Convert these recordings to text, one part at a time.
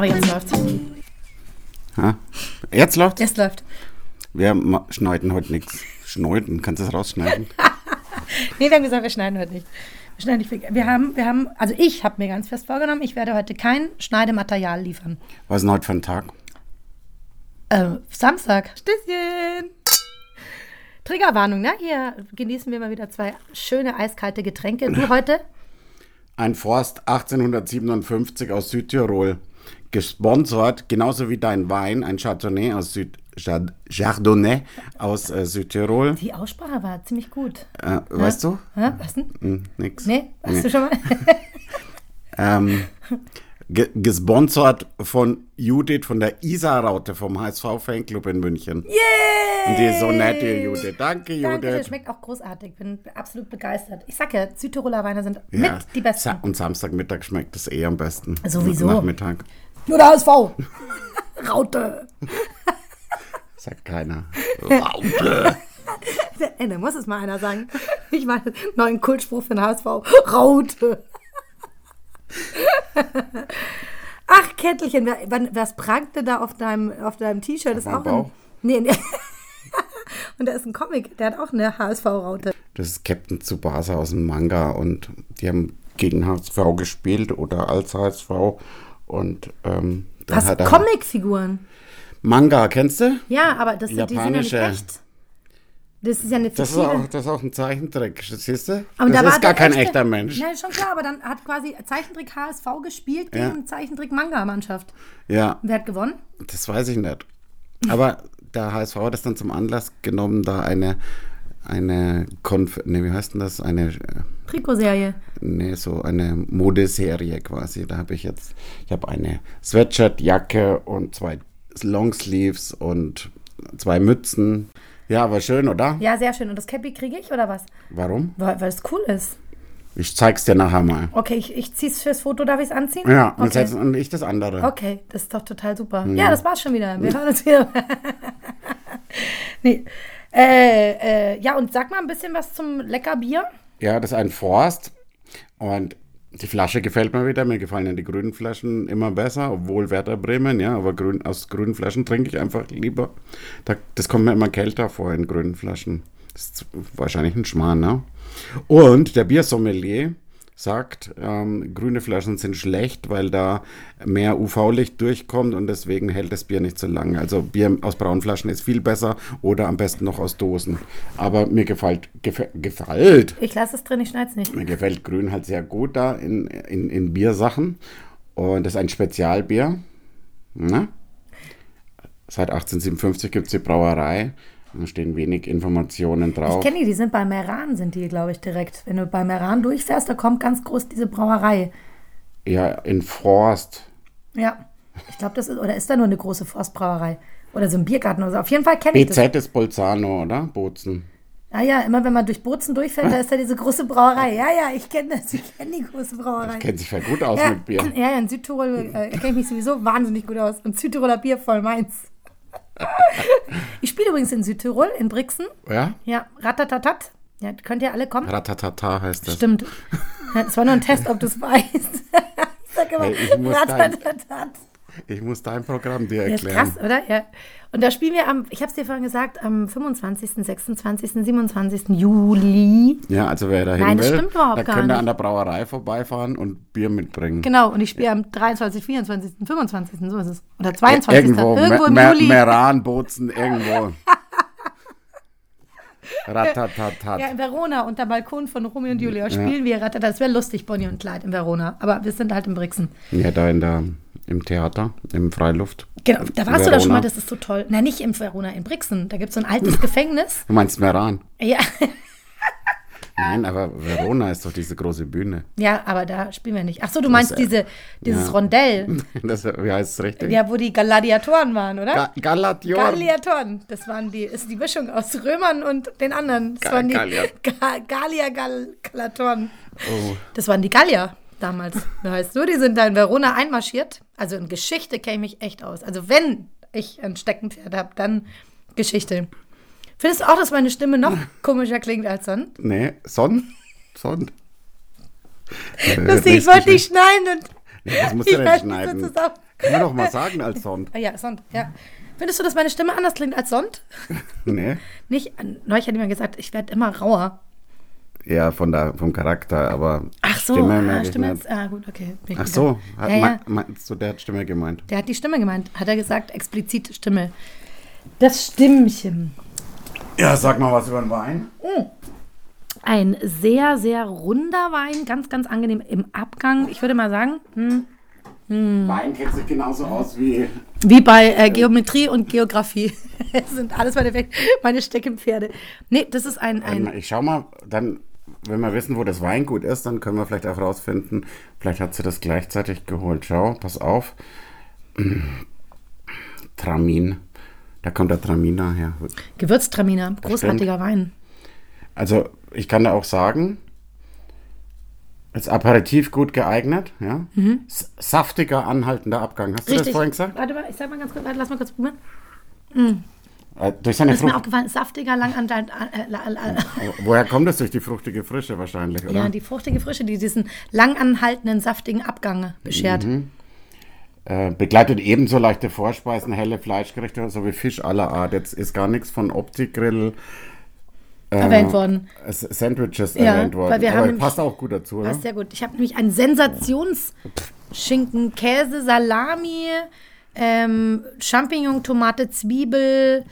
Aber jetzt läuft's. Ha? Jetzt läuft Jetzt läuft. Wir schneiden heute nichts. Schneiden, kannst du das rausschneiden? Nee, wir haben gesagt, wir schneiden heute nicht. Wir schneiden nicht. Wir haben, wir haben, also ich habe mir ganz fest vorgenommen, ich werde heute kein Schneidematerial liefern. Was ist denn heute für ein Tag? Äh, Samstag. Stößchen. Triggerwarnung, ne? Hier genießen wir mal wieder zwei schöne eiskalte Getränke. Du heute? Ein Forst 1857 aus Südtirol. Gesponsert, genauso wie dein Wein, ein Chardonnay aus Süd Chard Chardonnay aus äh, Südtirol. Die Aussprache war ziemlich gut. Äh, weißt du? Hä? Was denn? Hm, nix. Nee, hast du schon mal? Ähm, ge gesponsert von Judith von der Isar-Raute vom HSV-Fanclub in München. Yay! Und die ist so nett, die Judith. Danke, Danke, der Judith. schmeckt auch großartig. Bin absolut begeistert. Ich sag ja, Südtiroler Weine sind Ja, mit die besten. Sa und Samstagmittag schmeckt es eh am besten. Sowieso. Nachmittag. Nur der HSV. Raute. Sagt keiner. Raute. Ey, da muss es mal einer sagen. Ich meine, neuen Kultspruch für den HSV. Raute. Ach, Kettelchen, was prangte da auf deinem, auf deinem T-Shirt? Ist auch ein, Bauch? nee, nee. Und da ist ein Comic, der hat auch eine HSV-Raute. Das ist Captain Tsubasa aus dem Manga und die haben gegen HSV gespielt oder als HSV und ähm, dann Was? hat er Comicfiguren? Manga, kennst du? Ja, aber das sind, die sind ja nicht Japanische. echt. Das ist ja eine Das ist, auch, das ist auch ein Zeichentrick, siehst du? Und das da war ist gar kein echte- echter Mensch. Nein, schon klar, aber dann hat quasi Zeichentrick HSV gespielt gegen Ja. Zeichentrick Manga-Mannschaft. Ja, Wer hat gewonnen? das weiß ich nicht. Aber der HSV hat das dann zum Anlass genommen, da eine, eine Konf nee, wie heißt denn das? Eine, äh, Trikotserie. nee, so eine Modeserie quasi. Da habe ich jetzt, ich habe eine Sweatshirt, Jacke und zwei Longsleeves und zwei Mützen. Ja, aber schön, oder? Ja, sehr schön. Und das Cappy kriege ich oder was? Warum? Weil, weil es cool ist. Ich zeig's dir nachher mal. Okay, ich, ich zieh's fürs Foto. Darf ich es anziehen? Ja, und, okay. jetzt, und ich das andere. Okay, das ist doch total super. Ja, das war's schon wieder. Wir hören uns wieder. nee. Äh, äh, ja, und sag mal ein bisschen was zum lecker Bier. Ja, das ist ein Forst. Und die Flasche gefällt mir wieder. Mir gefallen ja die grünen Flaschen immer besser, obwohl Werder Bremen, ja, aber grün, aus grünen Flaschen trinke ich einfach lieber. Da, das kommt mir immer kälter vor in grünen Flaschen. Das ist wahrscheinlich ein Schmarrn, ne? Und der Biersommelier sagt, ähm, grüne Flaschen sind schlecht, weil da mehr UV-Licht durchkommt und deswegen hält das Bier nicht so lange. Also Bier aus braunen Flaschen ist viel besser oder am besten noch aus Dosen. Aber mir gefällt, gefällt, gefällt Ich lasse es drin, ich schneide es nicht. mir gefällt Grün halt sehr gut da in, in, in Biersachen. Und das ist ein Spezialbier. Ne? Seit 1857 gibt es die Brauerei. Da stehen wenig Informationen Ich drauf. kenne die, die sind bei Meran, sind die, glaube ich, direkt. Wenn du bei Meran durchfährst, da kommt ganz groß diese Brauerei. Ja, in Forst. Ja, ich glaube, das ist, oder ist da nur eine große Forstbrauerei? Oder so ein Biergarten oder so. Auf jeden Fall kenne ich das. BZ ist Bolzano, oder? Bozen. Ah ja, immer wenn man durch Bozen durchfährt, da ist da diese große Brauerei. Ja, ja, ich kenne das, ich kenne die große Brauerei. Kennt sich ja gut aus Ja, mit Bier. ja, ja, in Südtirol äh, kenne ich mich sowieso wahnsinnig gut aus. Und Südtiroler Bier voll meins. Ich spiele übrigens in Südtirol, in Brixen. Ja? Ja, ratatatat. Ja, könnt ihr alle kommen? Ratatata heißt das. Stimmt. Ja, das war nur ein Test, ob du es weißt. ich sag immer, Hey, ratatatat. Ich muss dein Programm dir Ja, ist erklären. krass, oder? Ja. Und da spielen wir am, ich habe es dir vorhin gesagt, am 25., 26., 27. Juli. Ja, also wer da hin Nein, das will, stimmt überhaupt da gar könnt ihr an der Brauerei vorbeifahren und Bier mitbringen. Genau, und ich spiele am 23., 24., 25., so ist es. Oder 22. Irgendwo, Irgendwo im Juli. Meran, Bozen, irgendwo. Ratatatat. Ja, in Verona, unter Balkon von Romeo und Julia spielen wir Ratata. Das wäre lustig, Bonnie und Clyde in Verona. Aber wir sind halt in Brixen. Ja, da in der, im Theater, im Freiluft. Genau, da warst du da schon Verona. mal, das ist so toll. Nein, nicht im Verona, in Brixen. Da gibt es so ein altes Gefängnis. Du meinst Meran? Ja, Nein, aber Verona ist doch diese große Bühne. ja, aber da spielen wir nicht. Ach so, du meinst äh, diese, dieses ja. Rondell. Das, wie heißt es richtig? Ja, wo die Gladiatoren waren, oder? Ga Galation. Gladiatoren. Das waren die, ist die Mischung aus Römern und den anderen. Das Ga- waren die Gallier. Ga Gallier Gal Gladiatoren. Oh. Das waren die Gallier damals. Weißt du, die sind da in Verona einmarschiert. Also in Geschichte kenne ich mich echt aus. Also wenn ich ein Steckenpferd habe, dann Geschichte. Findest du auch, dass meine Stimme noch komischer klingt als sonst? Nee, Son? Son? Lustig, ich wollte nicht schneiden und Nee, das du weiß nicht schneiden. das Kann man doch mal sagen als Sond. Ah ja, Sond, ja. Findest du, dass meine Stimme anders klingt als Sond? Nee. Nicht, neulich hat jemand gesagt, ich werde immer rauer. Ja, von der, vom Charakter, aber Ach so, Stimme ah, Stimme jetzt, ah gut, okay. Ach so, hat, ja, ja. mein- meinst du, der hat Stimme gemeint? Der hat die Stimme gemeint, hat er gesagt, explizit Stimme. Das Stimmchen. Ja, sag mal was über den Wein. Ein sehr, sehr runder Wein, ganz, ganz angenehm im Abgang. Ich würde mal sagen, hm, Wein kennt sich genauso aus wie. wie bei äh, Geometrie und Geografie. Das sind alles meine, meine Steckenpferde. Nee, das ist ein, ein Ich schau mal, dann, wenn wir wissen, wo das Weingut ist, dann können wir vielleicht auch rausfinden. Vielleicht hat sie das gleichzeitig geholt. Schau, pass auf. Tramin. Da kommt der Traminer her. Gewürztraminer, großartiger Wein. Also, ich kann da auch sagen, als Aperitif gut geeignet, ja. S- Saftiger, anhaltender Abgang. Hast du das vorhin gesagt? Warte mal, ich sag mal ganz kurz, warte, lass mal kurz probieren. Äh, durch seine Ist mir Frucht. aufgefallen, saftiger, lang an dein, äh, äh, äh, Woher kommt das durch die fruchtige Frische wahrscheinlich, oder? Ja, die fruchtige Frische, die diesen lang anhaltenden, saftigen Abgang beschert. Mhm. Äh, begleitet ebenso leichte Vorspeisen, helle Fleischgerichte, so wie Fisch aller Art. Jetzt ist gar nichts von Optikgrill äh, Erwähnt worden. Sandwiches Ja, erwähnt worden. weil wir haben Aber nämlich- passt auch gut dazu, oder? Passt sehr gut. Ich habe nämlich einen Sensationsschinken, Käse, Salami, ähm, Champignon, Tomate, Zwiebel,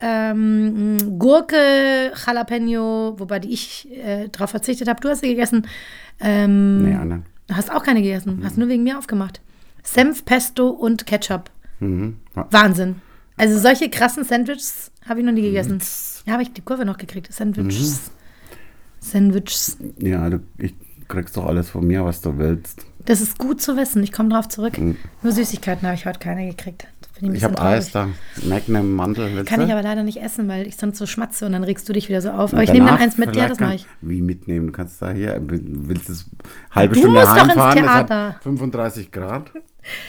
ähm, Gurke, Jalapeno, wobei die ich äh, drauf verzichtet habe. Du hast sie gegessen. Ähm, Nee, Anne. Du hast auch keine gegessen. Hast nur wegen mir aufgemacht. Senf, Pesto und Ketchup. Mhm. Ja. Wahnsinn. Also solche krassen Sandwiches habe ich noch nie gegessen. Ja, habe ich die Kurve noch gekriegt. Sandwiches. Sandwiches. Ja, du, ich kriegst doch alles von mir, was du willst. Das ist gut zu wissen. Ich komme drauf zurück. Nur Süßigkeiten habe ich heute keine gekriegt. Ich ein habe Eis da. Magnum, willst Kann ich aber leider nicht essen, weil ich sonst so schmatze und dann regst du dich wieder so auf. Aber ich nehme dann eins mit dir, vielleicht das mache ich. Wie mitnehmen? Du kannst da hier, willst es halbe Du Stunde musst doch ins heimfahren, es Theater. hat 35 Grad.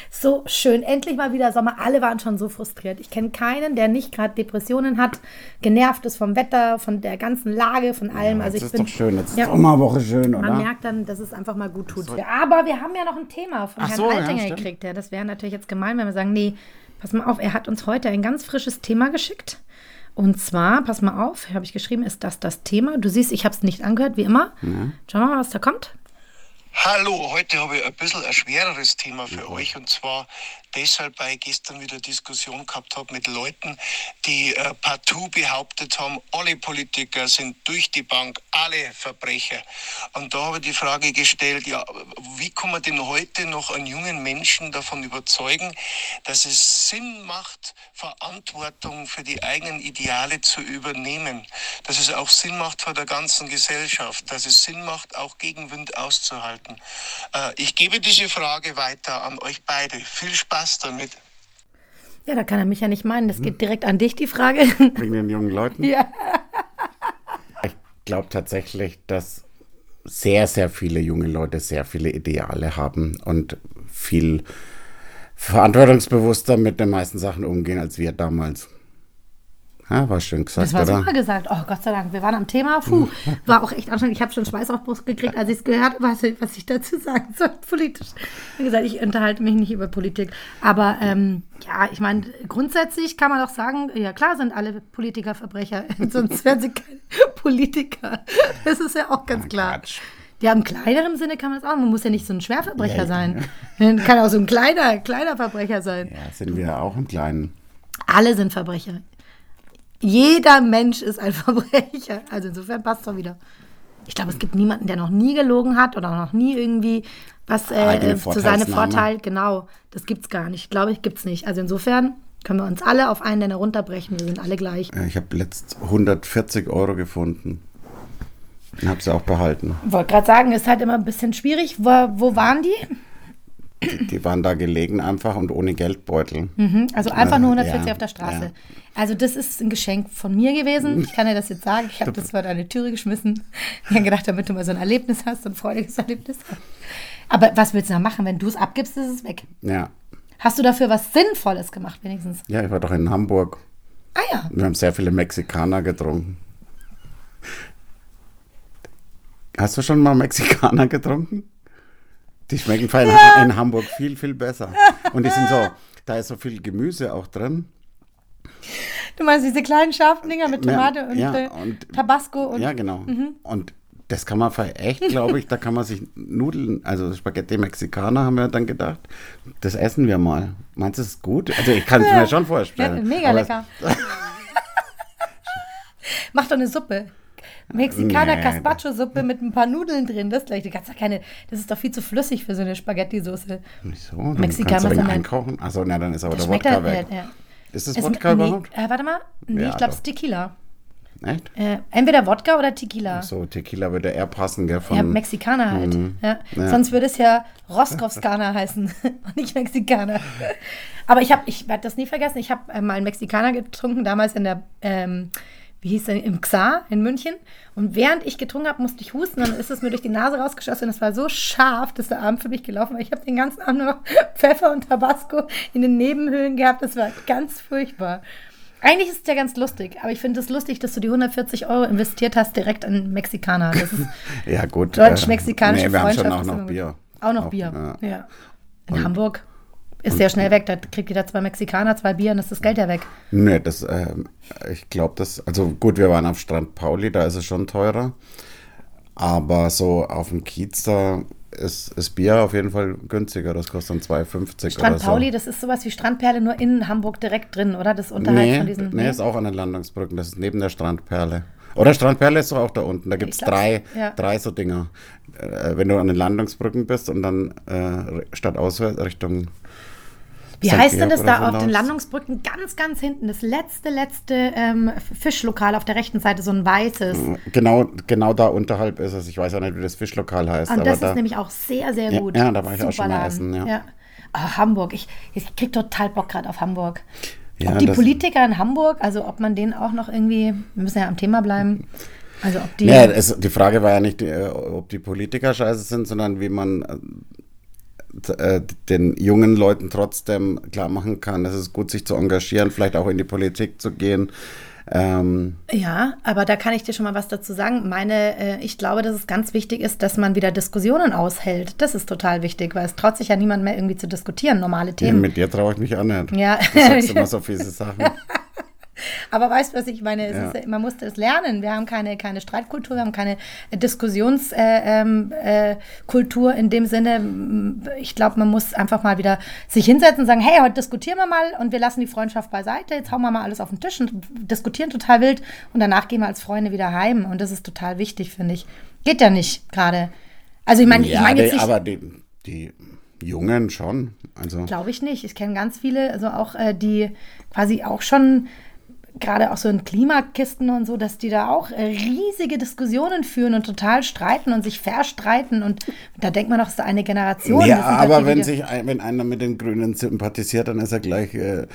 So schön. Endlich mal wieder Sommer. Alle waren schon so frustriert. Ich kenne keinen, der nicht gerade Depressionen hat, genervt ist vom Wetter, von der ganzen Lage, von allem. also das ich ist bin, doch schön, jetzt ist Ja. Sommerwoche schön, Man oder? merkt dann, dass es einfach mal gut tut. Aber wir haben ja noch ein Thema von Ach Herrn so, ja, Altinger stimmt. gekriegt. Ja, das wäre natürlich jetzt gemein, wenn wir sagen, nee, pass mal auf, er hat uns heute ein ganz frisches Thema geschickt. Und zwar, pass mal auf, habe ich geschrieben, ist das das Thema? Du siehst, ich habe es nicht angehört, wie immer. Schauen wir mal, was da kommt. Hallo, heute habe ich ein bisschen ein schwereres Thema für euch und zwar deshalb, weil ich gestern wieder Diskussion gehabt habe mit Leuten, die äh, partout behauptet haben, alle Politiker sind durch die Bank, alle Verbrecher. Und da habe ich die Frage gestellt, ja, wie kann man denn heute noch einen jungen Menschen davon überzeugen, dass es Sinn macht, Verantwortung für die eigenen Ideale zu übernehmen, dass es auch Sinn macht vor der ganzen Gesellschaft, dass es Sinn macht, auch Gegenwind auszuhalten. Äh, ich gebe diese Frage weiter an euch beide. Viel Spaß damit. Ja, da kann er mich ja nicht meinen. Das geht direkt an dich, die Frage. Wegen den jungen Leuten. ja. Ich glaube tatsächlich, dass sehr, sehr viele junge Leute sehr viele Ideale haben und viel verantwortungsbewusster mit den meisten Sachen umgehen als wir damals. Ja, war schön gesagt, Das war oder? super gesagt. Oh, Gott sei Dank. Wir waren am Thema. Puh, war auch echt anstrengend. Ich habe schon Schweiß auf Brust gekriegt, als ich es gehört habe, was, ich- was ich dazu sagen soll, politisch. Wie gesagt, ich unterhalte mich nicht über Politik. Aber ähm, ja, ich meine, grundsätzlich kann man doch sagen, ja klar sind alle Politiker Verbrecher, sonst wären sie keine Politiker. Das ist ja auch ganz klar. Quatsch. Ja, im kleineren Sinne kann man es auch. Man muss ja nicht so ein Schwerverbrecher sein. Man kann auch so ein kleiner, kleiner Verbrecher sein. Ja, sind wir auch im Kleinen. Alle sind Verbrecher. Jeder Mensch ist ein Verbrecher. Also insofern passt es doch wieder. Ich glaube, es gibt niemanden, der noch nie gelogen hat oder noch nie irgendwie was äh, zu seinem. Vorteil. Genau, das gibt's gar nicht. Glaube ich, gibt's nicht. Also insofern können wir uns alle auf einen Nenner runterbrechen. Wir sind alle gleich. Ich habe letzt 140 Euro gefunden. Und habe sie auch behalten. Wollte gerade sagen, ist halt immer ein bisschen schwierig. Wo, wo waren die? Die waren da gelegen einfach und ohne Geldbeutel. Also einfach nur Ja, 140 auf der Straße. ja. Also das ist ein Geschenk von mir gewesen. Ich kann dir das jetzt sagen. Ich habe das vor deine Türe geschmissen. Ich habe gedacht, damit du mal so ein Erlebnis hast, so ein freudiges Erlebnis. Aber was willst du da machen? Wenn du es abgibst, ist es weg. Ja. Hast du dafür was Sinnvolles gemacht, wenigstens? Ja, ich war doch in Hamburg. Ah ja. Wir haben sehr viele Mexikaner getrunken. Hast du schon mal Mexikaner getrunken? Die schmecken fein in Hamburg viel, viel besser. Und die sind so, da ist so viel Gemüse auch drin. Du meinst diese kleinen scharfen Dinger mit Ja, Tomate und, ja, äh, und- Tabasco und Ja, genau. Und das kann man für echt, glaube ich, da kann man sich Nudeln, also Spaghetti Mexikaner haben wir dann gedacht, das essen wir mal. Meinst du, es ist gut? Also ich kann es mir schon ja, vorstellen. mega Aber- lecker. Mach doch eine Suppe. Mexikaner Nee, Caspacho-Suppe mit ein paar Nudeln drin. Das gleich. Du kannst doch keine. Das ist doch viel zu flüssig für so eine Spaghetti-Soße. Wieso? Mexikaner kannst du halt- einkochen. Achso, na, dann ist aber Das der Wodka halt. weg. Ja, ja. Ist das Es- Wodka nee, überhaupt? Äh, warte mal. Nee, Ja, ich glaube, es ist Tequila. Echt? Äh, entweder Wodka oder Tequila. So, Tequila würde eher passen, gell? Von, Ja, Mexikaner halt. Ja. Ja. Sonst würde es ja Roskovskaner heißen und nicht Mexikaner. Aber ich habe, ich werde das nie vergessen, ich habe äh, mal einen Mexikaner getrunken, damals in der, ähm, wie hieß der, im Xar in München. Und während ich getrunken habe, musste ich husten, dann ist es mir durch die Nase rausgeschossen und es war so scharf, dass der Abend für mich gelaufen war. Ich habe den ganzen Abend nur noch Pfeffer und Tabasco in den Nebenhöhlen gehabt. Das war ganz furchtbar. Eigentlich ist es ja ganz lustig, aber ich finde es lustig, dass du die 140 Euro investiert hast direkt an Mexikaner. Das ist Ja, gut. deutsch-mexikanische nee, wir haben schon Freundschaft auch noch gut. Bier. Auch noch Bier. Ja. Ja. In Hamburg ist sehr schnell weg. Da kriegt jeder zwei Mexikaner, zwei Bier und ist das Geld ja weg. Nee, das, ähm, ich glaube, das, also gut, wir waren auf Strand Pauli, da ist es schon teurer. Aber so auf dem Kiez, da ist, ist Bier auf jeden Fall günstiger. Das kostet dann 2,50 Strand oder so. Pauli, das ist sowas wie Strandperle, nur in Hamburg direkt drin, oder? Das unterhalb nee, von diesen. nee, ist auch an den Landungsbrücken. Das ist neben der Strandperle. Oder Strandperle ist doch auch da unten. Da gibt es drei, ja. drei so Dinger. Äh, wenn du an den Landungsbrücken bist und dann äh, statt auswärts Richtung. Wie St. heißt denn das da so auf den. Landungsbrücken ganz, ganz hinten? Das letzte, letzte ähm, Fischlokal auf der rechten Seite, so ein weißes. Genau, genau da unterhalb ist es. Ich weiß auch nicht, wie das Fischlokal heißt. Und aber das da, ist nämlich auch sehr, sehr Ja, gut. ja, da war ich auch Super schon mal essen, ja. Ah, Hamburg, ich, ich krieg total Bock gerade auf Hamburg. Ja, ob die Politiker in Hamburg, also ob man denen auch noch irgendwie, wir müssen ja am Thema bleiben, also ob die, Ja, es, die Frage war ja nicht, äh, ob die Politiker scheiße sind, sondern wie man äh, den jungen Leuten trotzdem klar machen kann, es ist gut, sich zu engagieren, vielleicht auch in die Politik zu gehen. Ähm, ja, aber da kann ich dir schon mal was dazu sagen. Meine, äh, ich glaube, dass es ganz wichtig ist, dass man wieder Diskussionen aushält. Das ist total wichtig, weil es traut sich ja niemand mehr irgendwie zu diskutieren, normale Themen. mit dir traue ich mich auch nicht. Ja. Du sagst immer so fiese Sachen. Aber weißt du, was ich meine? Ja. ist, man musste es lernen. Wir haben keine, keine Streitkultur, wir haben keine Diskussionskultur äh, ähm, äh, in dem Sinne. Ich glaube, man muss einfach mal wieder sich hinsetzen und sagen, hey, heute diskutieren wir mal und wir lassen die Freundschaft beiseite. Jetzt hauen wir mal alles auf den Tisch und diskutieren total wild und danach gehen wir als Freunde wieder heim. Und das ist total wichtig, finde ich. Geht ja nicht gerade. Also ich meine, ich ja, meine jetzt nicht... aber die, die Jungen schon. Also, Glaube ich nicht. Ich kenne ganz viele, also auch äh, die quasi auch schon gerade auch so in Klimakisten und so, dass die da auch äh, riesige Diskussionen führen und total streiten und sich verstreiten und da denkt man doch, es ist eine Generation. ja, doch aber wenn sich ein, wenn einer mit den Grünen sympathisiert, dann ist er gleich äh,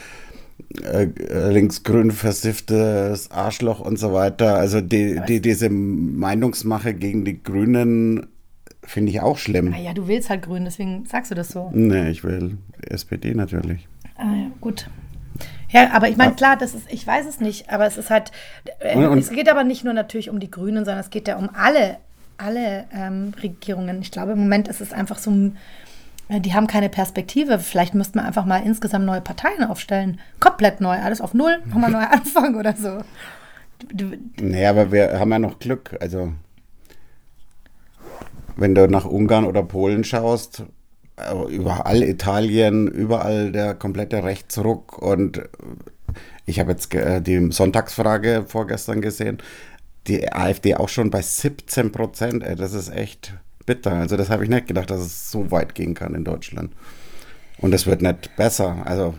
äh, linksgrün versifftes Arschloch und so weiter. Also die, die, diese Meinungsmache gegen die Grünen finde ich auch schlimm. Naja, du willst halt grün, deswegen sagst du das so. Nee, ich will SPD natürlich. Ah, ja, gut. Ja, aber ich meine, klar, das ist, ich weiß es nicht, aber es ist halt, äh, Und- und- es geht aber nicht nur natürlich um die Grünen, sondern es geht ja um alle, alle ähm, Regierungen. Ich glaube, im Moment ist es einfach so, äh, die haben keine Perspektive. Vielleicht müsste man einfach mal insgesamt neue Parteien aufstellen. Komplett neu, alles auf Null, nochmal neu anfangen oder so. Nee, aber wir haben ja noch Glück. Also, wenn du nach Ungarn oder Polen schaust, überall Italien, überall der komplette Rechtsruck. Und äh, ich habe jetzt äh, die Sonntagsfrage vorgestern gesehen. Die AfD auch schon bei 17 Prozent. Das ist echt bitter. Also, das habe ich nicht gedacht, dass es so weit gehen kann in Deutschland. Und es wird nicht besser. Also,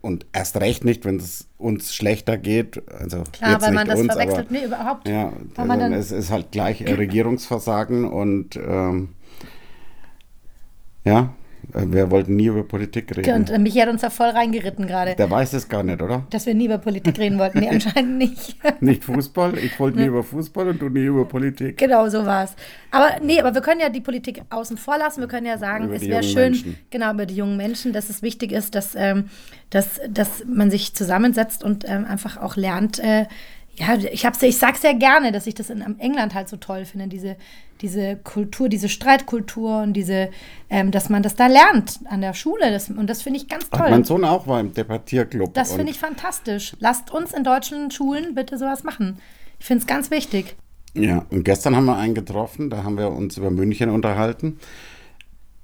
und erst recht nicht, wenn es uns schlechter geht. Also Klar, jetzt weil man das uns, verwechselt. aber, Nee, überhaupt. Ja, Weil man also dann- es ist halt gleich äh, Regierungsversagen und ähm, ja, äh, wir wollten nie über Politik reden. Und äh, Michi hat uns da voll reingeritten gerade, Der weiß es gar nicht, oder? dass wir nie über Politik reden wollten. Nee, anscheinend nicht. Nicht Fußball, ich wollte nie über Fußball und du nie über Politik. Genau, so war es. Aber nee, aber wir können ja die Politik außen vor lassen. Wir können ja sagen, Über es wäre schön, Menschen. genau, über die jungen Menschen, dass es wichtig ist, dass, ähm, dass, dass man sich zusammensetzt und ähm, einfach auch lernt, äh, Ja, ich, hab's, ich sag's ja gerne, dass ich das in England halt so toll finde, diese, diese Kultur, diese Streitkultur und diese, ähm, dass man das da lernt an der Schule. Das, und das finde ich ganz toll. Mein Sohn auch war im Debattierclub. Das finde ich fantastisch. Lasst uns in deutschen Schulen bitte sowas machen. Ich finde es ganz wichtig. Ja, und gestern haben wir einen getroffen, da haben wir uns über München unterhalten,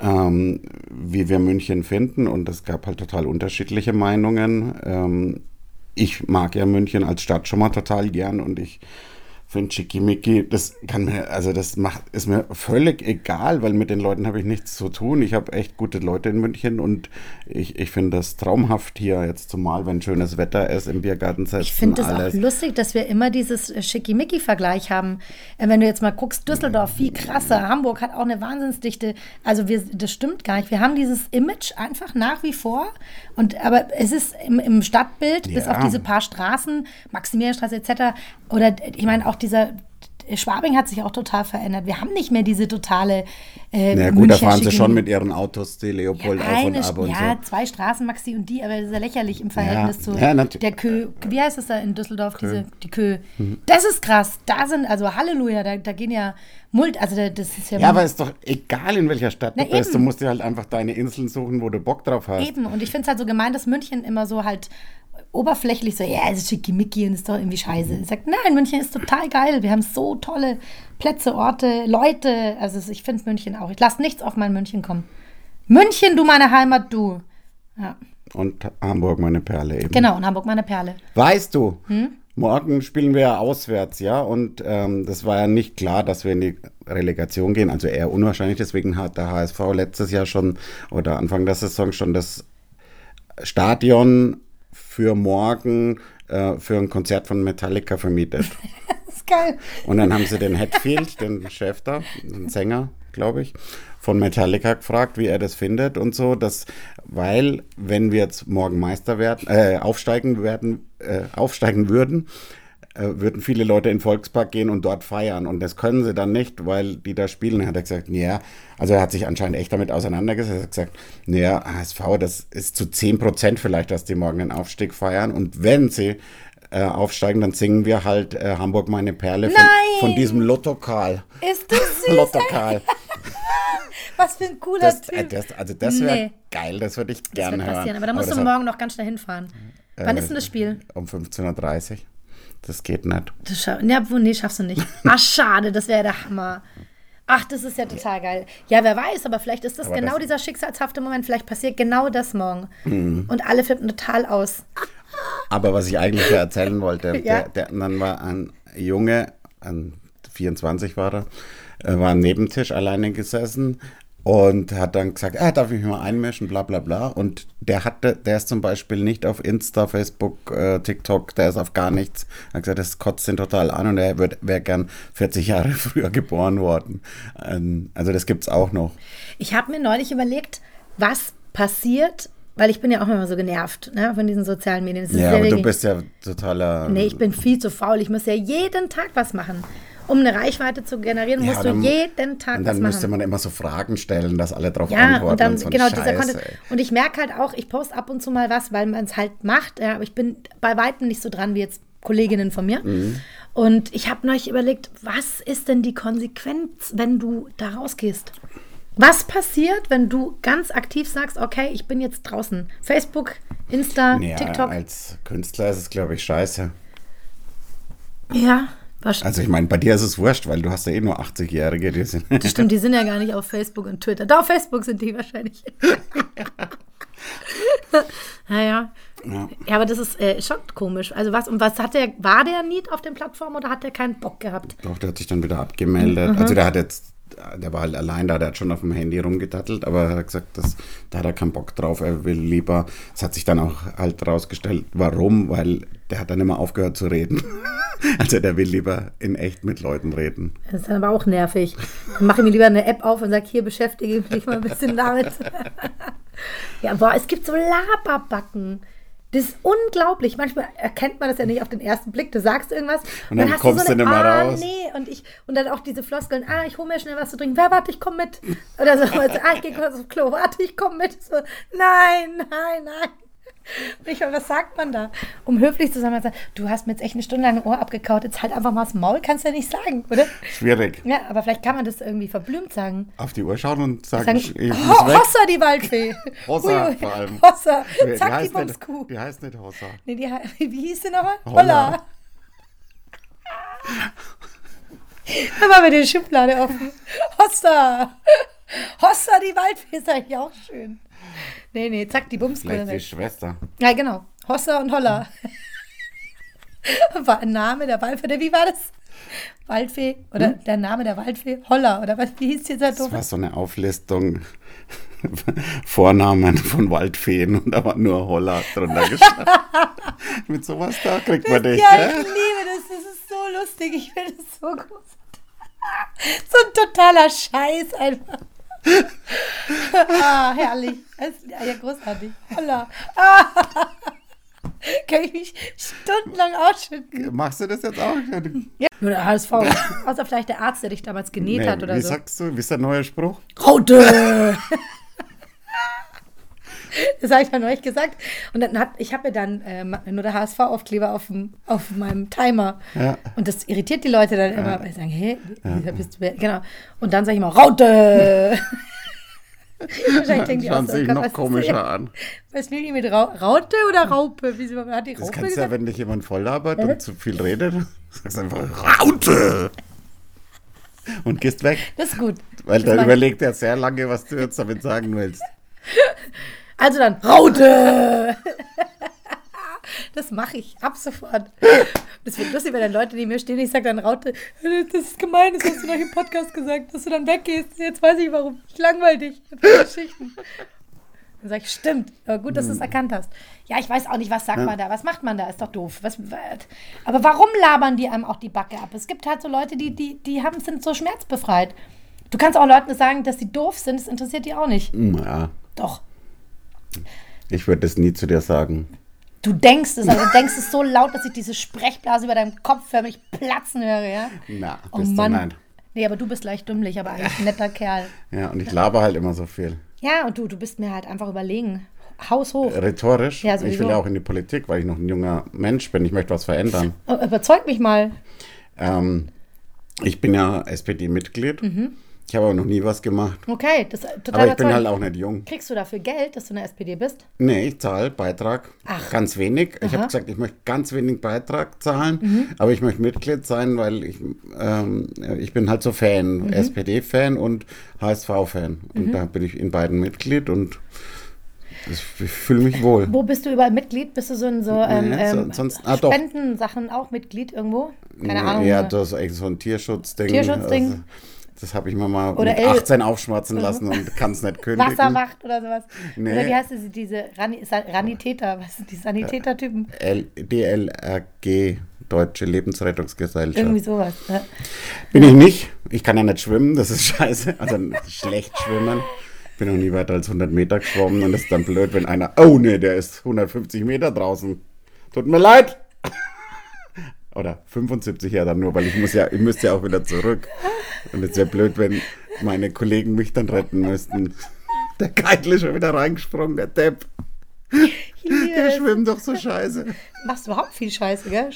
ähm, wie wir München finden. Und es gab halt total unterschiedliche Meinungen. Ähm, ich mag ja München als Stadt schon mal total gern und ich finde Schickimicki, das kann mir, also das macht, ist mir völlig egal, weil mit den Leuten habe ich nichts zu tun. Ich habe echt gute Leute in München und ich, ich finde das traumhaft hier jetzt zumal, wenn schönes Wetter ist im Biergarten setzen. Ich finde es auch lustig, dass wir immer dieses Schickimicki-Vergleich haben. Äh, wenn du jetzt mal guckst, Düsseldorf viel krasser, Hamburg hat auch eine Wahnsinnsdichte. Also wir, das stimmt gar nicht. Wir haben dieses Image einfach nach wie vor. Und aber es ist im, im Stadtbild, ja. bis auf diese paar Straßen, Maximilianstraße etc. Oder ich meine auch dieser Schwabing hat sich auch total verändert. Wir haben nicht mehr diese totale. Äh, ja, gut, da fahren sie schon mit ihren Autos, die Leopold ja, auf und ab und Ja, so. zwei Straßen, Maxi und die, aber das ist ja lächerlich im Verhältnis Ja, zu ja, der Kö. Wie heißt es da in Düsseldorf? Diese, die Kö. Das ist krass. Da sind, also Halleluja, da, da gehen ja Mult, also da- das ist ja. Ja, aber ist doch egal, in welcher Stadt Na, du bist. Du eben. musst dir halt einfach deine Inseln suchen, wo du Bock drauf hast. Eben, und ich finde es halt so gemein, dass München immer so halt oberflächlich so, ja, es ist schickimicki und ist doch irgendwie scheiße. Ich sag, nein, München ist total geil. Wir haben so tolle Plätze, Orte, Leute. Also ich finde München auch. Ich lasse nichts auf mein München kommen. München, du meine Heimat, du. Ja, Und Hamburg, meine Perle eben. genau, und Hamburg meine Perle. Weißt du, Hm? morgen spielen wir ja auswärts, ja, und ähm, das war ja nicht klar, dass wir in die Relegation gehen, also eher unwahrscheinlich. Deswegen hat der HSV letztes Jahr schon oder Anfang der Saison schon das Stadion für morgen äh, für ein Konzert von Metallica vermietet. Das ist geil. Und dann haben sie den Hetfield, den Chef da, den Sänger, glaube ich, von Metallica gefragt, wie er das findet und so, dass, weil, wenn wir jetzt morgen Meister werden, äh, aufsteigen werden, äh, aufsteigen würden, würden viele Leute in den Volkspark gehen und dort feiern. Und das können sie dann nicht, weil die da spielen. Hat er gesagt, ja, also er hat sich anscheinend echt damit auseinandergesetzt. Er hat gesagt, naja, HSV, das ist zu 10 Prozent vielleicht, dass die morgen den Aufstieg feiern. Und wenn sie äh, aufsteigen, dann singen wir halt äh, Hamburg meine Perle von, von diesem Lotto Karl. Ist das süß? Lotto Karl. Was für ein cooler Das, Typ. äh, das, also das wäre Nee. geil, das würde ich gerne hören. passieren. Aber da musst das du hat- morgen noch ganz schnell hinfahren. Wann äh, ist denn das Spiel? Um 15.30 Uhr. Das geht nicht. Das scha ja, nee, schaffst du nicht. Ach, schade, das wäre der Hammer. Ach, das ist ja total geil. Ja, wer weiß, aber vielleicht ist das Aber genau das- dieser schicksalshafte Moment. Vielleicht passiert genau das morgen. Mhm. Und alle flippen total aus. Aber was ich eigentlich erzählen wollte, Ja. der, der, dann war ein Junge, ein 24 war er, äh, war am Nebentisch alleine gesessen und hat dann gesagt, ah, darf ich mich mal einmischen, bla bla bla. Und der hatte, der ist zum Beispiel nicht auf Insta, Facebook, äh, TikTok, der ist auf gar nichts. Er hat gesagt, das kotzt ihn total an und er wäre gern 40 Jahre früher geboren worden. Ähm, also das gibt's auch noch. Ich habe mir neulich überlegt, was passiert, weil ich bin ja auch immer so genervt ne, von diesen sozialen Medien. Es Ja, aber du bist ja totaler. Nee, ich bin viel zu faul. Ich muss ja jeden Tag was machen. Um eine Reichweite zu generieren, musst du dann- jeden Tag Und was dann machen. müsste man immer so Fragen stellen, dass alle drauf Ja, antworten. und dann, so ein genau, dieser Content. ey. Und ich merke halt auch, ich poste ab und zu mal was, weil man es halt macht, ja, aber ich bin bei Weitem nicht so dran wie jetzt Kolleginnen von mir. Mhm. Und ich habe neulich überlegt, was ist denn die Konsequenz, wenn du da rausgehst? Was passiert, wenn du ganz aktiv sagst, okay, ich bin jetzt draußen? Facebook, Insta, Ja, TikTok. als Künstler ist es, glaube ich, scheiße. Ja, was, Also ich meine, bei dir ist es wurscht, weil du hast ja eh nur 80-Jährige, die sind. das stimmt, die sind ja gar nicht auf Facebook und Twitter. Da auf Facebook sind die wahrscheinlich. naja. Ja. Ja, aber das ist äh, schon komisch. Also was, und was hat der, war der Need auf den Plattformen oder hat der keinen Bock gehabt? Doch, der hat sich dann wieder abgemeldet. Mhm. Also der hat jetzt, der war halt allein da, der hat schon auf dem Handy rumgetattelt, aber er hat gesagt, das, da hat er keinen Bock drauf, er will lieber, es hat sich dann auch halt rausgestellt, warum, weil der hat dann immer aufgehört zu reden. also der will lieber in echt mit Leuten reden. Das ist dann aber auch nervig. Dann mache ich mir lieber eine App auf und sage, hier beschäftige ich mich mal ein bisschen damit. ja, boah, es gibt so Laberbacken. Das ist unglaublich. Manchmal erkennt man das ja nicht auf den ersten Blick. Du sagst irgendwas Und dann hast kommst du eine, nicht mehr ah, raus. nee. Und, ich, und dann auch diese Floskeln, ah, ich hole mir schnell was zu trinken. Wer, warte, ich komme mit. Oder so, also, ah, ich gehe kurz aufs Klo, warte, ich komme mit. So, nein, nein, nein. Meine, was sagt man da? Um höflich zu sein, du hast mir jetzt echt eine Stunde lang ein Ohr abgekaut, jetzt halt einfach mal das Maul, kannst du ja nicht sagen, oder? Schwierig. Ja, aber vielleicht kann man das irgendwie verblümt sagen. Auf die Uhr schauen und sagen, sagen ich oh. Hossa, die Waldfee. Hossa vor allem. Hossa, zack, die Bumskuh. die heißt nicht Hossa. Nee, die, wie hieß sie nochmal? Holla. Holla. Da war mir die Schublade offen. Hossa. Hossa, die Waldfee ist eigentlich auch schön. Nee, nee, zack, die Bumskuh. Vielleicht die Schwester. Ja, genau. Hossa und Holla. War ein Name der Waldfee, wie war das? Waldfee oder der Name der Waldfee? Holla, oder was? Wie hieß dieser Das war so eine Auflistung. Vornamen von Waldfeen und da war nur Holla drunter gestanden. Mit sowas da kriegt man dich, Ja, ich gell? liebe das. Das ist so lustig. Ich finde das so groß. So ein totaler Scheiß einfach. Ah, herrlich. Ja großartig. Holla. Ah. Kann ich mich stundenlang ausschütten. Machst du das jetzt auch? Ja. Nur der HSV. Außer vielleicht der Arzt, der dich damals genäht Nee, hat oder wie so. sagst du? Wie ist der neue Spruch? Raute! Das habe ich dann euch gesagt. Und dann hat, ich habe mir dann ähm, nur der HSV-Aufkleber auf, dem- auf meinem Timer. Ja. Und das irritiert die Leute dann immer, weil sie sagen, hä, wieso bist du, genau. Und dann sage ich mal, Raute! Wahrscheinlich denken die auch Schauen so, sich Gott, noch komischer das? an. Was will die mit Ra Raute oder Raupe? Wieso hat die Das Raupe kannst du ja, wenn dich jemand voll labert und zu viel redet, sagst einfach Raute! Und gehst weg. Das ist gut. Weil Das ich. überlegt ja sehr lange, was du jetzt damit sagen willst. Also dann, Raute! Das mache ich ab sofort. Das wird lustig, wenn dann Leute neben mir stehen, ich sage dann Raute, das ist gemein, das hast du doch im Podcast gesagt, dass du dann weggehst. Jetzt weiß ich warum. Ich langweil dich mit den Geschichten. Dann sage ich, stimmt, aber gut, dass du es erkannt hast. Ja, ich weiß auch nicht, was sagt man da, was macht man da, ist doch doof. Was, aber warum labern die einem auch die Backe ab? Es gibt halt so Leute, die, die, die haben, sind so schmerzbefreit. Du kannst auch Leuten sagen, dass sie doof sind, das interessiert die auch nicht. Ja, Doch. Ich würde das nie zu dir sagen. Du denkst es, also du denkst es so laut, dass ich diese Sprechblase über deinem Kopf förmlich platzen höre, ja? Na, Oh bist du Mann. nein. Nee, aber du bist leicht dümmlich, aber eigentlich ein netter Kerl. Ja, und ich laber halt immer so viel. Ja, und du, du bist mir halt einfach überlegen. Haus hoch. Rhetorisch. Ja, ich will ja auch in die Politik, weil ich noch ein junger Mensch bin. Ich möchte was verändern. Überzeug mich mal. Ähm, ich bin ja SPD-Mitglied. Mhm. Ich habe aber noch nie was gemacht. Okay, das ist total Aber ich bin überzeugend. halt auch nicht jung. Kriegst du dafür Geld, dass du in der SPD bist? Nee, ich zahle Beitrag. Ach. Ganz wenig. Ich Aha. Mhm. habe gesagt, ich möchte ganz wenig Beitrag zahlen, aber ich möchte Mitglied sein, weil ich, ähm, ich bin halt so Fan, Mhm. SPD-Fan und HSV-Fan. Und da bin ich in beiden Mitglied und ich fühle mich wohl. Wo bist du überall Mitglied? Bist du so in so ähm, Nee, so- ähm, sonst- ah. Spendensachen auch Mitglied irgendwo? Keine Ahnung. Ja, oder? das ist echt so ein Tierschutzding. Tierschutzding. Also, das habe ich mir mal Oder mit El- 18 aufschwatzen lassen und kann es nicht kündigen. Wasserwacht oder sowas. Nee. Oder wie heißt das, diese Rani Ranitäter, was sind die Sanitätertypen? L DLRG, Deutsche Lebensrettungsgesellschaft. Irgendwie sowas. Ne? Bin ich nicht. Ich kann ja nicht schwimmen, das ist scheiße. Also schlecht schwimmen. Bin noch nie weiter als 100 Meter geschwommen und das ist dann blöd, wenn einer, oh nee, der ist 150 Meter draußen. Tut mir leid. Oder 75 ja dann nur, weil ich muss ja, ich müsste ja auch wieder zurück. Und es wäre blöd, wenn meine Kollegen mich dann retten müssten. Der Keitel ist schon wieder reingesprungen, der Depp. Ich liebe Der schwimmt doch so scheiße. Du machst überhaupt viel Scheiße, gell?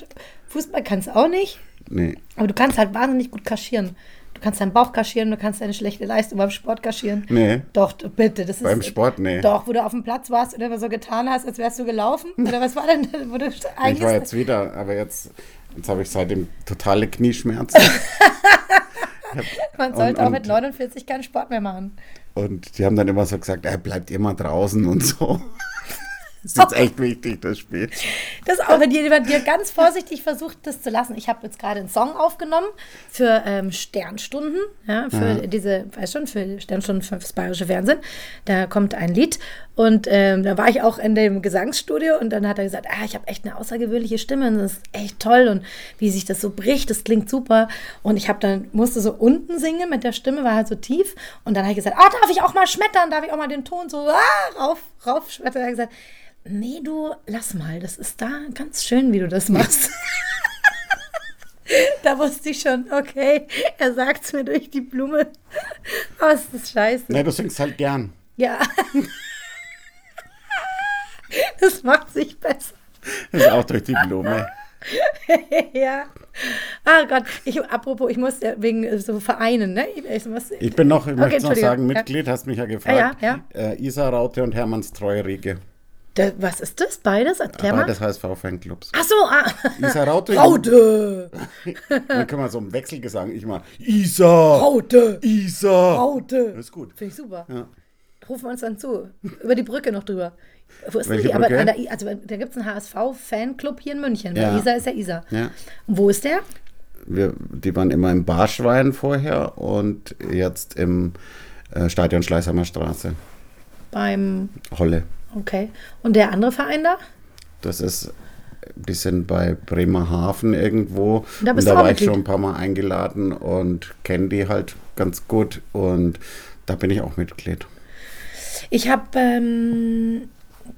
Fußball kannst du auch nicht, Nee. aber du kannst halt wahnsinnig gut kaschieren. Du kannst deinen Bauch kaschieren, du kannst deine schlechte Leistung beim Sport kaschieren. Nee. Doch, bitte, das ist. Beim Sport, nee. Doch, wo du auf dem Platz warst und immer so getan hast, als wärst du gelaufen. Oder was war denn? Wo du Ich eigentlich war jetzt wieder, aber jetzt, jetzt habe ich seitdem totale Knieschmerzen. man sollte und- auch mit und- 49 keinen Sport mehr machen. Und die haben dann immer so gesagt, er bleibt immer draußen und so. Das ist jetzt echt wichtig, das Spiel. Das auch, wenn jemand dir ganz vorsichtig versucht, das zu lassen. Ich habe jetzt gerade einen Song aufgenommen für ähm, Sternstunden, ja, für diese, weißt schon, für Sternstunden für das Bayerische Fernsehen. Da kommt ein Lied und ähm, da war ich auch in dem Gesangsstudio und dann hat er gesagt, ah, ich habe echt eine außergewöhnliche Stimme und das ist echt toll und wie sich das so bricht, das klingt super. Und ich habe dann, musste so unten singen mit der Stimme, war halt so tief und dann habe ich gesagt, ah, darf ich auch mal schmettern, darf ich auch mal den Ton so ah, rauf, rauf schmettern. Er hat gesagt, Nee, du, lass mal, das ist da ganz schön, wie du das machst. da wusste ich schon, okay, er sagt es mir durch die Blume. Oh, ist das scheiße. Ne, du singst halt gern. Ja. Es macht sich besser. Das ist auch durch die Blume. ja. Ah Gott, ich, apropos, ich muss ja wegen äh, so Vereinen, ne? Ich, muss, Ich bin noch, ich möchte noch sagen, Ja. Mitglied, hast mich ja gefragt. Ja, Äh, Isa Raute und Hermanns Treueriege. Da, was ist das? Beides? Erklär. Beides HSV-Fanclubs. Ach so, ah. Isa Raute. Raute! Dann können wir so im Wechselgesang. Ich mal, Isa! Raute! Isa! Raute! Das ist gut. Finde ich super. Ja. Rufen wir uns dann zu. Über die Brücke noch drüber. Wo ist Welche denn die? Aber der, also, da gibt es einen HSV-Fanclub hier in München. Ja. Isa ist ja Isa. Ja. Und wo ist der? Wir, die waren immer im Barschwein vorher und jetzt im äh, Stadion Schleißheimer Straße. Beim. Holle. Okay. Und der andere Verein da? Das ist, die sind bei Bremerhaven irgendwo. Da und bist da du auch war ich schon ein paar Mal eingeladen und kenne die halt ganz gut. Und da bin ich auch Mitglied. Ich habe ähm,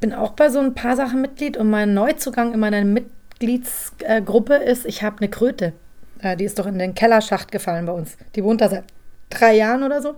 bin auch bei so ein paar Sachen Mitglied und mein Neuzugang in meiner Mitgliedsgruppe ist, ich habe eine Kröte. Äh, die ist doch in den Kellerschacht gefallen bei uns. Die wohnt da seit drei Jahren oder so.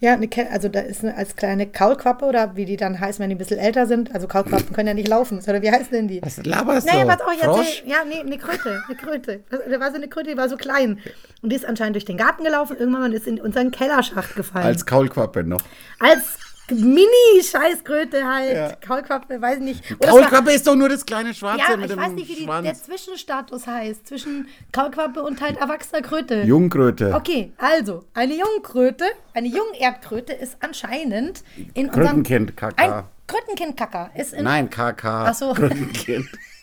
Ja, eine Ke also da ist eine, als kleine Kaulquappe oder wie die dann heißen, wenn die ein bisschen älter sind. Also Kaulquappen können ja nicht laufen. Oder wie heißen denn die? Was laberst Nee, du? was auch Frosch? erzähl, Ja, nee, eine Kröte, eine Kröte. Da war so eine Kröte, die war so klein. Und die ist anscheinend durch den Garten gelaufen. Irgendwann ist in unseren Kellerschacht gefallen. Als Kaulquappe noch. Als Mini-Scheißkröte halt. Ja. Kaulquappe, weiß ich nicht. Oder es war- Kaulquappe ist doch nur das kleine Schwarze Ja, mit ich dem weiß nicht, wie die, Schwanz. der Zwischenstatus heißt. Zwischen Kaulquappe und halt erwachsener Kröte. Jungkröte. Okay, also, eine Jungkröte, eine Jungerdkröte ist anscheinend in unserem... Krötenkind, KK. Ein Krötenkind-Kacker ist in... Nein, KK. Ach so.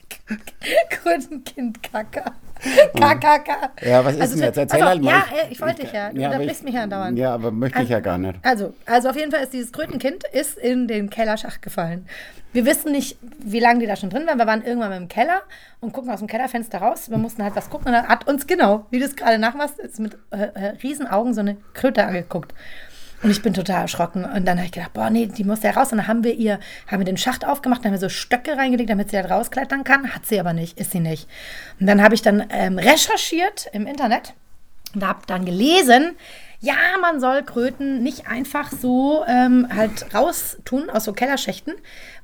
Krötenkind. Krötenkind-Kacker. KKK. Ja, was ist Also, denn jetzt? Erzähl auf, halt mal. Ja, äh, ich wollte dich ja. Du aber unterbrichst ich- mich ja dauernd. Ja, aber möchte ich ja gar nicht. Also, also auf jeden Fall ist dieses Krötenkind ist in den Kellerschacht gefallen. Wir wissen nicht, wie lange die da schon drin waren. Wir waren irgendwann mal im Keller und gucken aus dem Kellerfenster raus. Wir mussten halt was gucken und dann hat uns genau, wie du es gerade nachmachst, mit äh, äh, Riesenaugen so eine Kröte angeguckt. Und ich bin total erschrocken. Und dann habe ich gedacht, boah, nee, die muss ja raus. Und dann haben wir ihr, haben wir den Schacht aufgemacht, dann haben wir so Stöcke reingelegt, damit sie halt rausklettern kann. Hat sie aber nicht, ist sie nicht. Und dann habe ich dann ähm, recherchiert im Internet und habe dann gelesen, ja, man soll Kröten nicht einfach so ähm, halt raustun aus so Kellerschächten,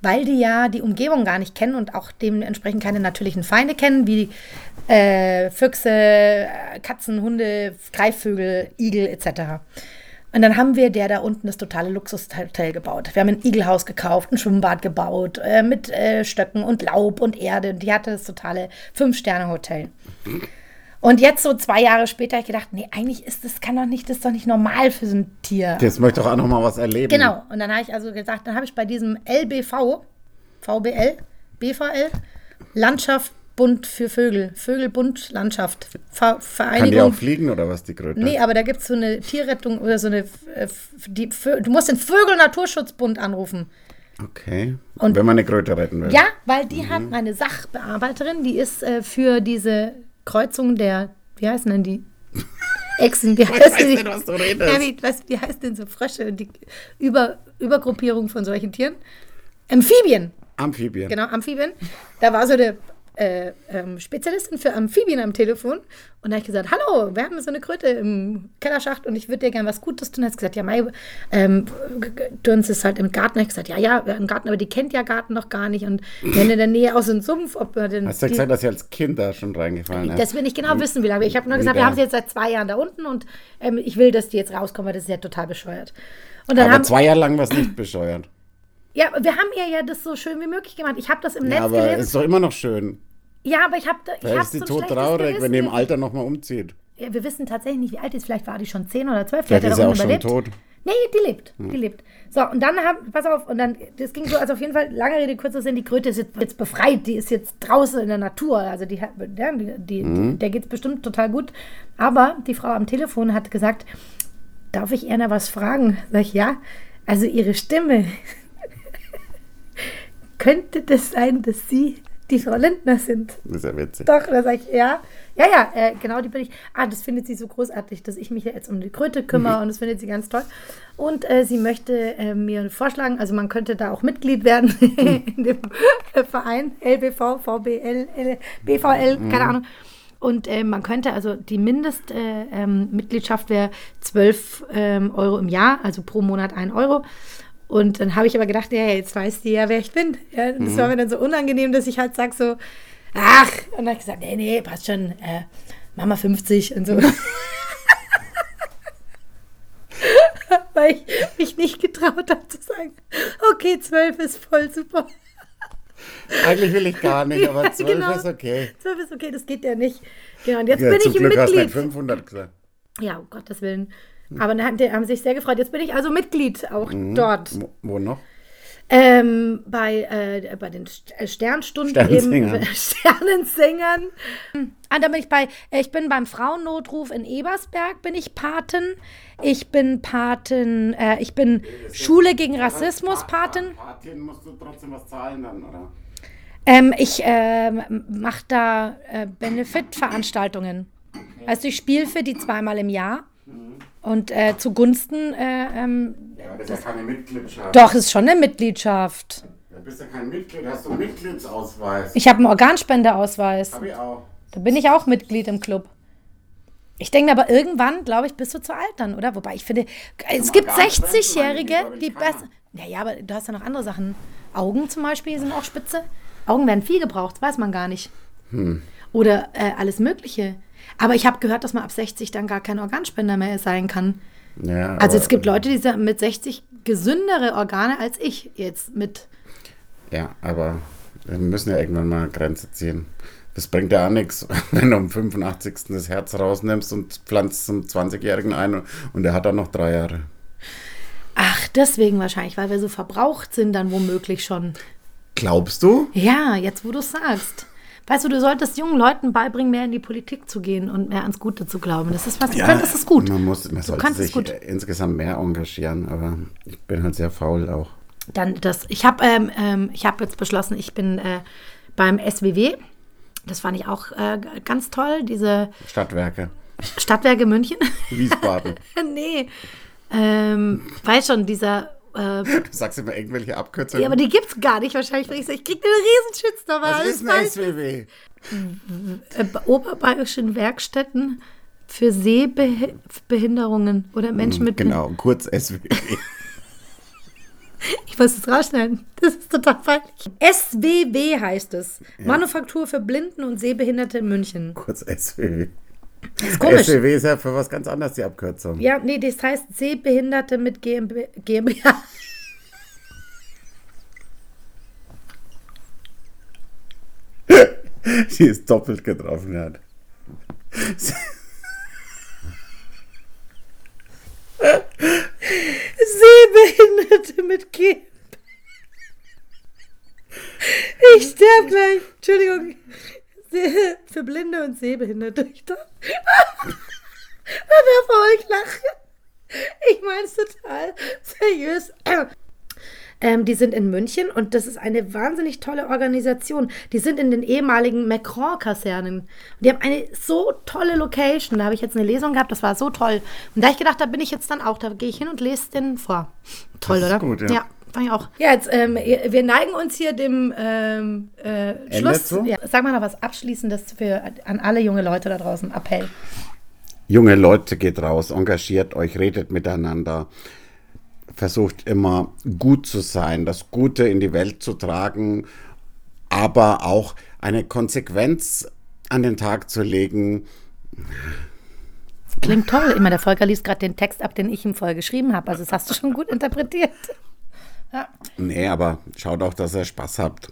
weil die ja die Umgebung gar nicht kennen und auch dementsprechend keine natürlichen Feinde kennen, wie äh, Füchse, Katzen, Hunde, Greifvögel, Igel etc. Und dann haben wir der da unten das totale Luxushotel gebaut. Wir haben ein Igelhaus gekauft, ein Schwimmbad gebaut, äh, mit äh, Stöcken und Laub und Erde. Und die hatte das totale Fünf-Sterne-Hotel. Und jetzt so zwei Jahre später habe ich gedacht, nee, eigentlich ist das kann doch nicht, das ist doch nicht normal für so ein Tier. Jetzt möchte ich doch auch noch mal was erleben. Genau. Und dann habe ich also gesagt, dann habe ich bei diesem LBV, VBL, BVL, Landschaft Bund für Vögel, Vögelbund Landschaft, Ver Kann die Vereinigung. auch fliegen oder was, die Kröte? Nee, aber da gibt es so eine Tierrettung oder so eine. äh, Die, du musst den Vögel-Naturschutzbund anrufen. Okay. Und- Wenn man eine Kröte retten will. Ja, weil die hat meine Sachbearbeiterin, die ist äh, für diese Kreuzung der. Wie heißen denn die? Echsen, wie heißt nicht, was du redest. Ja, wie, was, wie heißt denn so Frösche und die Über, Übergruppierung von solchen Tieren? Amphibien. Amphibien. Genau, Amphibien. Da war so eine äh, ähm, Spezialistin für Amphibien am Telefon und da habe ich gesagt, hallo, wir haben so eine Kröte im Kellerschacht und ich würde dir gerne was Gutes tun. Da hat gesagt, ja, Mai, ähm, du uns ist halt im Garten. Ich gesagt, ja, ja, im Garten, aber die kennt ja Garten noch gar nicht und wenn in der Nähe aus so einem Sumpf, ob wir denn Hast du die- gesagt, dass sie als Kind da schon reingefallen ist? das will ich genau wissen, wie lange. Ich habe nur gesagt, wir haben sie jetzt seit zwei Jahren da unten und ähm, ich will, dass die jetzt rauskommen, weil das ist ja total bescheuert. Und dann aber haben, zwei Jahre lang war es nicht bescheuert. ja, wir haben ihr ja das so schön wie möglich gemacht. Ich habe das im Ja, Netz aber gelesen. ist doch immer noch schön. Ja, aber ich habe ich Da ist sie so tot traurig, wenn die im. Alter nochmal umzieht. Ja, wir wissen tatsächlich nicht, wie alt die ist. Vielleicht war die schon 10 oder 12. Vielleicht hat ist sie auch schon unten tot. Nee, die lebt. Die lebt. So, und dann haben, pass auf, und dann, das ging so, also auf jeden Fall, lange Rede, kurzer Sinn, die Kröte ist jetzt, jetzt befreit, die ist jetzt draußen in der Natur. Also die, ja, die, die, Mhm. der geht es bestimmt total gut. Aber die Frau am Telefon hat gesagt, darf ich Erna was fragen? Sag ich, ja. Also ihre Stimme. Könnte das sein, dass Sie die Frau Lindner sind? Das ist ja witzig. Doch, da sage ich, ja. Ja, ja, äh, genau, die bin ich. Ah, das findet sie so großartig, dass ich mich ja jetzt um die Kröte kümmere und das findet sie ganz toll. Und äh, sie möchte äh, mir vorschlagen, also man könnte da auch Mitglied werden in dem Verein LBV, VBL, L, BVL, keine Ahnung. Und äh, man könnte, also die Mindestmitgliedschaft äh, ähm, wäre 12 ähm, Euro im Jahr, also pro Monat 1 Euro. Und dann habe ich aber gedacht, ja, jetzt weiß die ja, wer ich bin. Ja, das Mhm. war mir dann so unangenehm, dass ich halt sage so, ach, und dann habe ich gesagt, nee, nee, passt schon, äh, Mama 50 und so. Weil ich mich nicht getraut habe zu sagen, okay, 12 ist voll super. Eigentlich will ich gar nicht, aber Ja, 12 genau. ist okay. 12 ist okay, das geht ja nicht. Genau, und jetzt Ja, bin zum ich Glück hast du nicht Mitglied. 500 gesagt. Ja, um Gottes Willen. Aber dann haben, die haben sich sehr gefreut. Jetzt bin ich also Mitglied auch dort. Wo, noch? Ähm, bei, äh, bei den äh, Sternstunden Sternensingern. eben. Sternensängern. Ah, da bin ich bei, äh, ich bin beim Frauennotruf in Ebersberg, bin ich Paten. Ich bin Paten, äh, ich bin Schule gegen Rassismus Paten. Patin musst du trotzdem was zahlen dann, oder? Ähm, ich ähm, mache da äh, Benefit-Veranstaltungen. Also ich spiele für die zweimal im Jahr. Und äh, zugunsten, äh, ähm, Ja, das ist ja keine Mitgliedschaft. doch, ist schon eine Mitgliedschaft. Du bist ja kein Mitglied, hast du einen Mitgliedsausweis. Ich habe einen Organspendeausweis. Hab ich auch. Da bin ich auch Mitglied im Club. Ich denke mir aber irgendwann, glaube ich, bist du zu alt dann, oder? Wobei ich finde, es gibt Organspenden, 60-Jährige, meine ich, die besser. Naja, aber du hast ja noch andere Sachen. Augen zum Beispiel sind auch spitze. Augen werden viel gebraucht, weiß man gar nicht. Hm. Oder äh, alles Mögliche. Aber ich habe gehört, dass man ab 60 dann gar kein Organspender mehr sein kann. Ja, Also es gibt Leute, die sind mit 60 gesündere Organe als ich jetzt mit. Ja, aber wir müssen ja irgendwann mal eine Grenze ziehen. Das bringt ja auch nichts, wenn du am 85. das Herz rausnimmst und pflanzt zum 20-Jährigen ein und der hat dann noch drei Jahre. Ach, deswegen wahrscheinlich, weil wir so verbraucht sind dann womöglich schon. Glaubst du? Ja, jetzt wo du es sagst. Weißt du, du solltest jungen Leuten beibringen, mehr in die Politik zu gehen und mehr ans Gute zu glauben. Das ist was, du könntest es gut. Man, muss, man sollte sich äh, insgesamt mehr engagieren, aber ich bin halt sehr faul auch. Dann das, ich habe ähm, ähm, ich hab jetzt beschlossen, ich bin äh, beim SWW. Das fand ich auch äh, ganz toll, diese Stadtwerke, Stadtwerke München. Wiesbaden. nee. Ähm, weiß schon, dieser. Äh, du sagst immer irgendwelche Abkürzungen. ja, aber die gibt's gar nicht wahrscheinlich. Ich, ich krieg einen Riesenschützer, weil Was ist ein falsch SWW? äh, oberbayerischen Werkstätten für Sehbehinderungen oder Menschen mit. Genau, kurz SWW. Ich muss es rausschneiden. Das ist total peinlich. SWW heißt es. Manufaktur für Blinden und Sehbehinderte in München. kurz SWW. Das ist komisch. SWW ist ja für was ganz anderes die Abkürzung. Ja, nee, das heißt Sehbehinderte mit GmbH. GmbH. Sie ist doppelt getroffen hat. Sehbehinderte mit GmbH. Ich sterbe gleich. Entschuldigung. Für Blinde und Sehbehinderte. Ich Wer darf euch lachen? Ich meine es total seriös. Ähm, die sind in München und das ist eine wahnsinnig tolle Organisation. Die sind in den ehemaligen Macron-Kasernen. Die haben eine so tolle Location. Da habe ich jetzt eine Lesung gehabt, das war so toll. Und da hab ich gedacht, da bin ich jetzt dann auch. Da gehe ich hin und lese den vor. Toll, Das ist oder? gut, ja. ja. Fand ich auch. Ja, jetzt, ähm, wir neigen uns hier dem ähm, äh, Schluss. zu? Ja, sag mal noch was Abschließendes für, an alle junge Leute da draußen. Appell. Junge Leute, geht raus, engagiert euch, redet miteinander. Versucht immer gut zu sein, das Gute in die Welt zu tragen, aber auch eine Konsequenz an den Tag zu legen. Klingt toll. Immer der Volker liest gerade den Text ab, den ich ihm vorher geschrieben habe. Also das hast du schon gut interpretiert. Ja, Nee, aber schaut auch, dass ihr Spaß habt.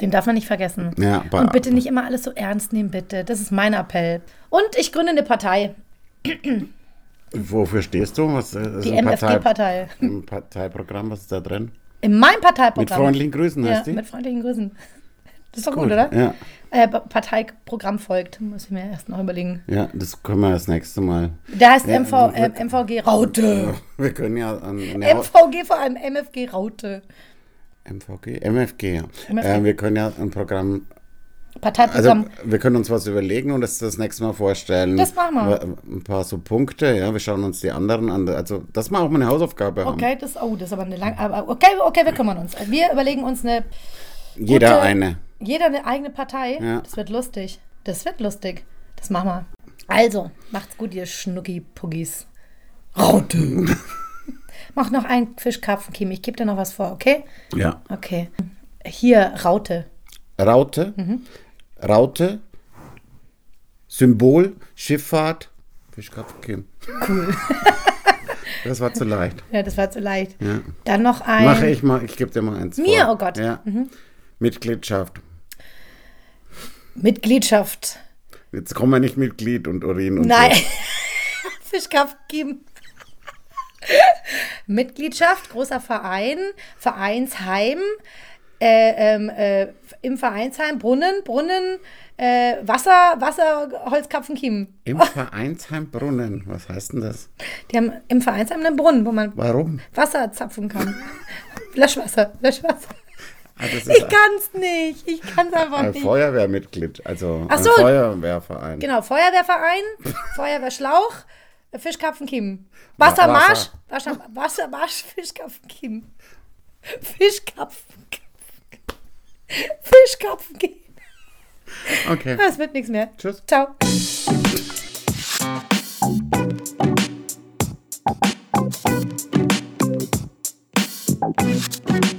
den darf man nicht vergessen. Ja, Und bitte nicht immer alles so ernst nehmen, bitte. Das ist mein Appell. Und ich gründe eine Partei. Wofür stehst du? Was ist Die MFG-Partei. Ein Parteiprogramm, was ist da drin? In meinem Parteiprogramm. Mit freundlichen Grüßen Ja, heißt die? mit freundlichen Grüßen. Das ist doch gut, Gut, oder? ja. Äh, Pa- Parteiprogramm folgt. Muss ich mir erst noch überlegen. Ja, das können wir das nächste Mal. Da heißt Ja, MV, äh, MVG Raute. Wir können ja an Haus- MVG vor allem MFG Raute. MVG? MFG, ja. MFG. Äh, wir können ja ein Programm Also Parteiprogramm. wir können uns was überlegen und das das nächste Mal vorstellen. Das machen wir. Ein paar so Punkte, ja. Wir schauen uns die anderen an. Also, dass wir auch mal eine Hausaufgabe haben. okay, das, oh, das ist aber eine lange. Aber okay, okay, wir kümmern uns. Wir überlegen uns eine. Jeder gute- eine. Jeder eine eigene Partei. Ja. Das wird lustig. Das wird lustig. Das machen wir. Also, macht's gut, ihr Schnucki-Puggis. Raute. Mach noch einen Fischkarpfenkiem. Ich gebe dir noch was vor, okay? Ja. Okay. Hier, Raute. Raute, Raute, Symbol, Schifffahrt, Fischkapfenkim. Cool. Das war zu leicht. Ja, das war zu leicht. Ja. Dann noch ein. Mache ich mal, ich gebe dir mal eins Mir? vor. Oh Gott. Ja. Mitgliedschaft. Mitgliedschaft. Jetzt kommen wir nicht Mitglied und Urin und Nein. so. Fischkarpfenkiem. Mitgliedschaft, großer Verein, Vereinsheim, äh, ähm, äh, im Vereinsheim, Brunnen, Brunnen, äh, Wasser, Wasser, Holzkapfenkiem. Im Vereinsheim Brunnen. Was heißt denn das? Die haben im Vereinsheim einen Brunnen, wo man Warum? Wasser zapfen kann. Löschwasser, Löschwasser. Das Ich ist kann's nicht. Ich kann's einfach ein nicht. Feuerwehrmitglied, also Ach so. Feuerwehrverein. Genau, Feuerwehrverein, Feuerwehrschlauch, Fischkarpfenkiem. Wassermarsch, Wasser, Wassermarsch, Fischkarpfenkiem. Fischkarpfenkiem. Fischkarpfenkiem. Okay. Das wird nichts mehr. Tschüss. Ciao. Thank